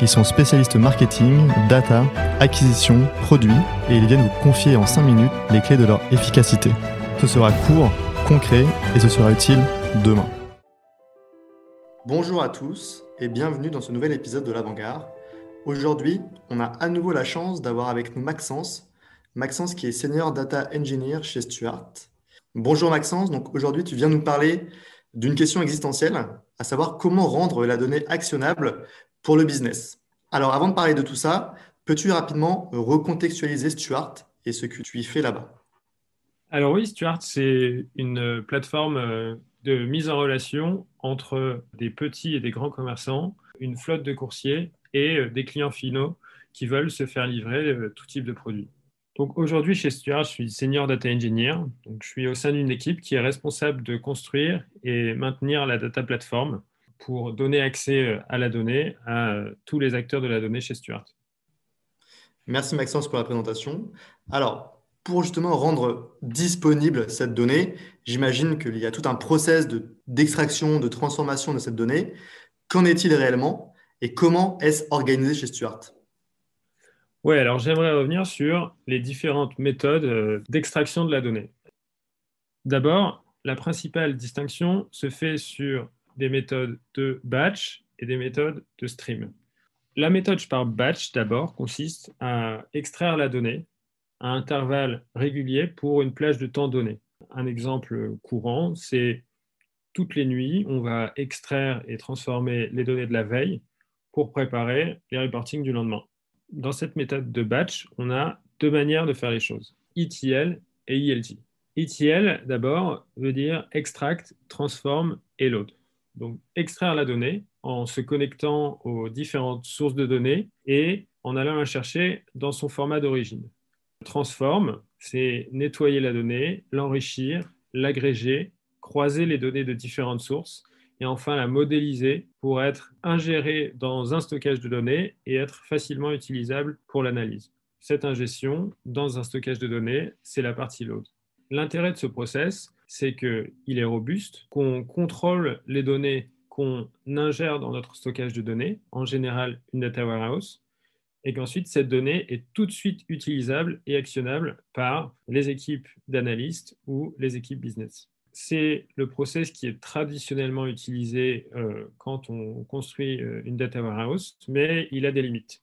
Ils sont spécialistes marketing, data, acquisition, produits et ils viennent vous confier en 5 minutes les clés de leur efficacité. Ce sera court, concret et ce sera utile demain. Bonjour à tous et bienvenue dans ce nouvel épisode de l'Avant-Garde. Aujourd'hui, on a à nouveau la chance d'avoir avec nous Maxence. Maxence qui est senior data engineer chez Stuart. Bonjour Maxence, donc aujourd'hui tu viens nous parler d'une question existentielle, à savoir comment rendre la donnée actionnable pour le business. Alors avant de parler de tout ça, peux-tu rapidement recontextualiser Stuart et ce que tu y fais là-bas? Alors oui, Stuart, c'est une plateforme euh, de mise en relation entre des petits et des grands commerçants, une flotte de coursiers et euh, des clients finaux qui veulent se faire livrer euh, tout type de produits. Donc aujourd'hui chez Stuart, je suis senior data engineer. Donc je suis au sein d'une équipe qui est responsable de construire et maintenir la data platform pour donner accès euh, à la donnée à euh, tous les acteurs de la donnée chez Stuart. Merci Maxence pour la présentation. Alors, pour justement rendre disponible cette donnée, j'imagine qu'il y a tout un process d'extraction, de, transformation de cette donnée. Qu'en est-il réellement et comment est-ce organisé chez Stuart? Oui, alors j'aimerais revenir sur les différentes méthodes euh, d'extraction de la donnée. D'abord, la principale distinction se fait sur des méthodes de batch et des méthodes de stream. La méthode par batch, d'abord, consiste à extraire la donnée à intervalles réguliers pour une plage de temps donnée. Un exemple courant, c'est toutes les nuits, on va extraire et transformer les données de la veille pour préparer les reportings du lendemain. Dans cette méthode de batch, on a deux manières de faire les choses, ETL et ELT. ETL, d'abord, veut dire extract, transform et load. Donc, extraire la donnée en se connectant aux différentes sources de données et en allant la chercher dans son format d'origine. Transform, c'est nettoyer la donnée, l'enrichir, l'agréger, croiser les données de différentes sources et enfin la modéliser pour être ingérée dans un stockage de données et être facilement utilisable pour l'analyse. Cette ingestion dans un stockage de données, c'est la partie load. L'intérêt de ce process, c'est qu'il est robuste, qu'on contrôle les données qu'on ingère dans notre stockage de données, en général une data warehouse, et qu'ensuite cette donnée est tout de suite utilisable et actionnable par les équipes d'analystes ou les équipes business. C'est le process qui est traditionnellement utilisé euh, quand on construit euh, une data warehouse, mais il a des limites.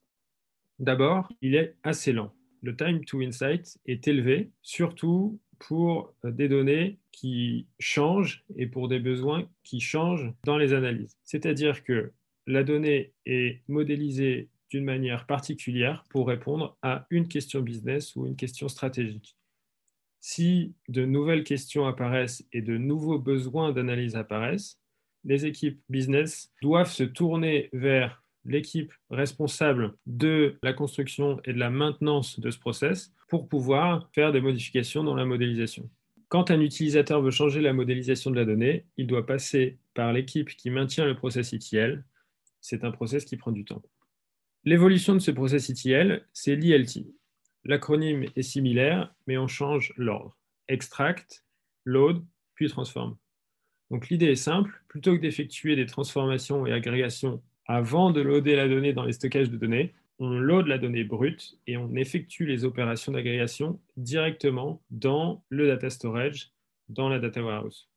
D'abord, il est assez lent. Le time to insight est élevé, surtout pour euh, des données qui changent et pour des besoins qui changent dans les analyses. C'est-à-dire que la donnée est modélisée d'une manière particulière pour répondre à une question business ou une question stratégique. Si de nouvelles questions apparaissent et de nouveaux besoins d'analyse apparaissent, les équipes business doivent se tourner vers l'équipe responsable de la construction et de la maintenance de ce process pour pouvoir faire des modifications dans la modélisation. Quand un utilisateur veut changer la modélisation de la donnée, il doit passer par l'équipe qui maintient le process ETL. C'est un process qui prend du temps. L'évolution de ce process ETL, c'est l'ILT. L'acronyme est similaire, mais on change l'ordre. Extract, load, puis transform. Donc l'idée est simple, plutôt que d'effectuer des transformations et agrégations avant de loader la donnée dans les stockages de données, on load la donnée brute et on effectue les opérations d'agrégation directement dans le data storage, dans la data warehouse.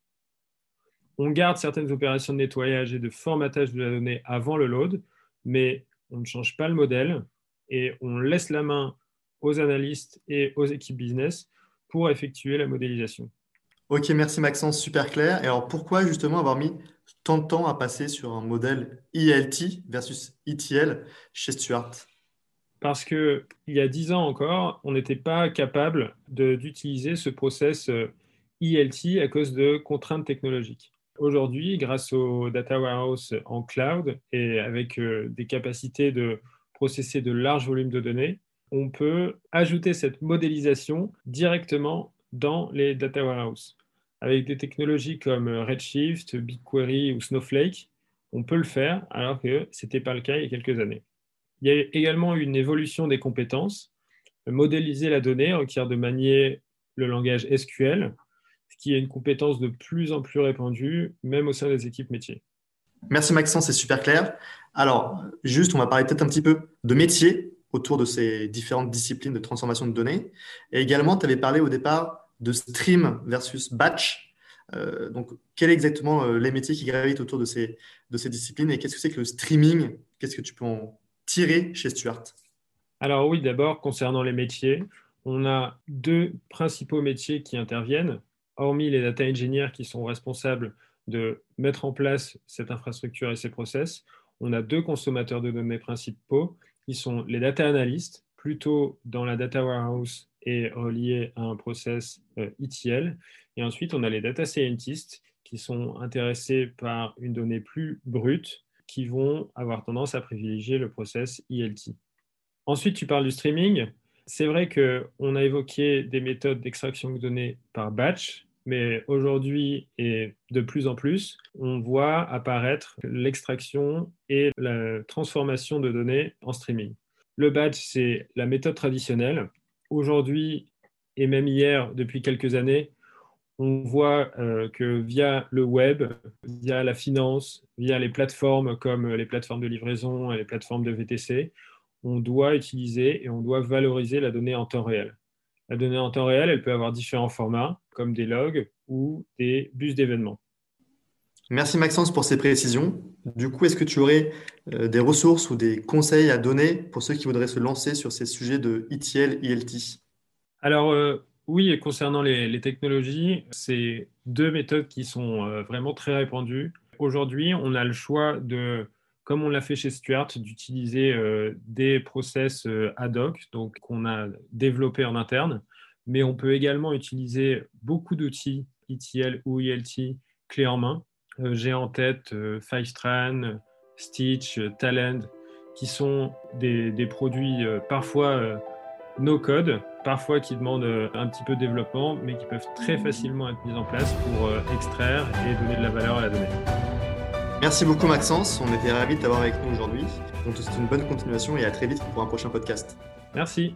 On garde certaines opérations de nettoyage et de formatage de la donnée avant le load, mais on ne change pas le modèle et on laisse la main aux analystes et aux équipes business pour effectuer la modélisation. Ok, merci Maxence, super clair. Et alors pourquoi justement avoir mis tant de temps à passer sur un modèle ELT versus ETL chez Stuart? Parce qu'il y a dix ans encore, on n'était pas capable d'utiliser ce process euh, à cause de contraintes technologiques. Aujourd'hui, grâce au data warehouse en cloud et avec euh, des capacités de processer de larges volumes de données, on peut ajouter cette modélisation directement dans les data warehouses. Avec des technologies comme Redshift, BigQuery ou Snowflake, on peut le faire alors que ce n'était pas le cas il y a quelques années. Il y a également une évolution des compétences. Modéliser la donnée requiert de manier le langage SQL, ce qui est une compétence de plus en plus répandue, même au sein des équipes métiers. Merci Maxence, c'est super clair. Alors, juste, on va parler peut-être un petit peu de métier autour de ces différentes disciplines de transformation de données. Et également, tu avais parlé au départ de stream versus batch. Euh, donc, quels sont exactement euh, les métiers qui gravitent autour de ces, de ces disciplines et qu'est-ce que c'est que le streaming? Qu'est-ce que tu peux en tirer chez Stuart? Alors oui, d'abord, concernant les métiers, on a deux principaux métiers qui interviennent, hormis les data engineers qui sont responsables de mettre en place cette infrastructure et ces process. On a deux consommateurs de données principaux qui sont les data analysts, plutôt dans la data warehouse et reliés à un process ETL. Euh, et ensuite, on a les data scientists qui sont intéressés par une donnée plus brute, qui vont avoir tendance à privilégier le process ELT. Ensuite, tu parles du streaming. C'est vrai qu'on a évoqué des méthodes d'extraction de données par batch, mais aujourd'hui et de plus en plus, on voit apparaître l'extraction et la transformation de données en streaming. Le batch, c'est la méthode traditionnelle. Aujourd'hui, et même hier, depuis quelques années, on voit euh, que via le web, via la finance, via les plateformes comme les plateformes de livraison et les plateformes de VTC, on doit utiliser et on doit valoriser la donnée en temps réel. La donnée en temps réel, elle peut avoir différents formats, comme des logs ou des bus d'événements. Merci Maxence pour ces précisions. Du coup, est-ce que tu aurais euh, des ressources ou des conseils à donner pour ceux qui voudraient se lancer sur ces sujets de ETL, ELT Alors euh, oui, et concernant les, technologies, c'est deux méthodes qui sont euh, vraiment très répandues. Aujourd'hui, on a le choix de comme on l'a fait chez Stuart, d'utiliser des process ad hoc, donc qu'on a développés en interne, mais on peut également utiliser beaucoup d'outils ETL ou ELT clés en main. Euh, j'ai en tête Fivetran, Stitch, Talend, qui sont des, des produits parfois no code, parfois qui demandent un petit peu de développement, mais qui peuvent très facilement être mis en place pour extraire et donner de la valeur à la donnée. Merci beaucoup Maxence, on était ravis de t'avoir avec nous aujourd'hui. On te souhaite une bonne continuation et à très vite pour un prochain podcast. Merci.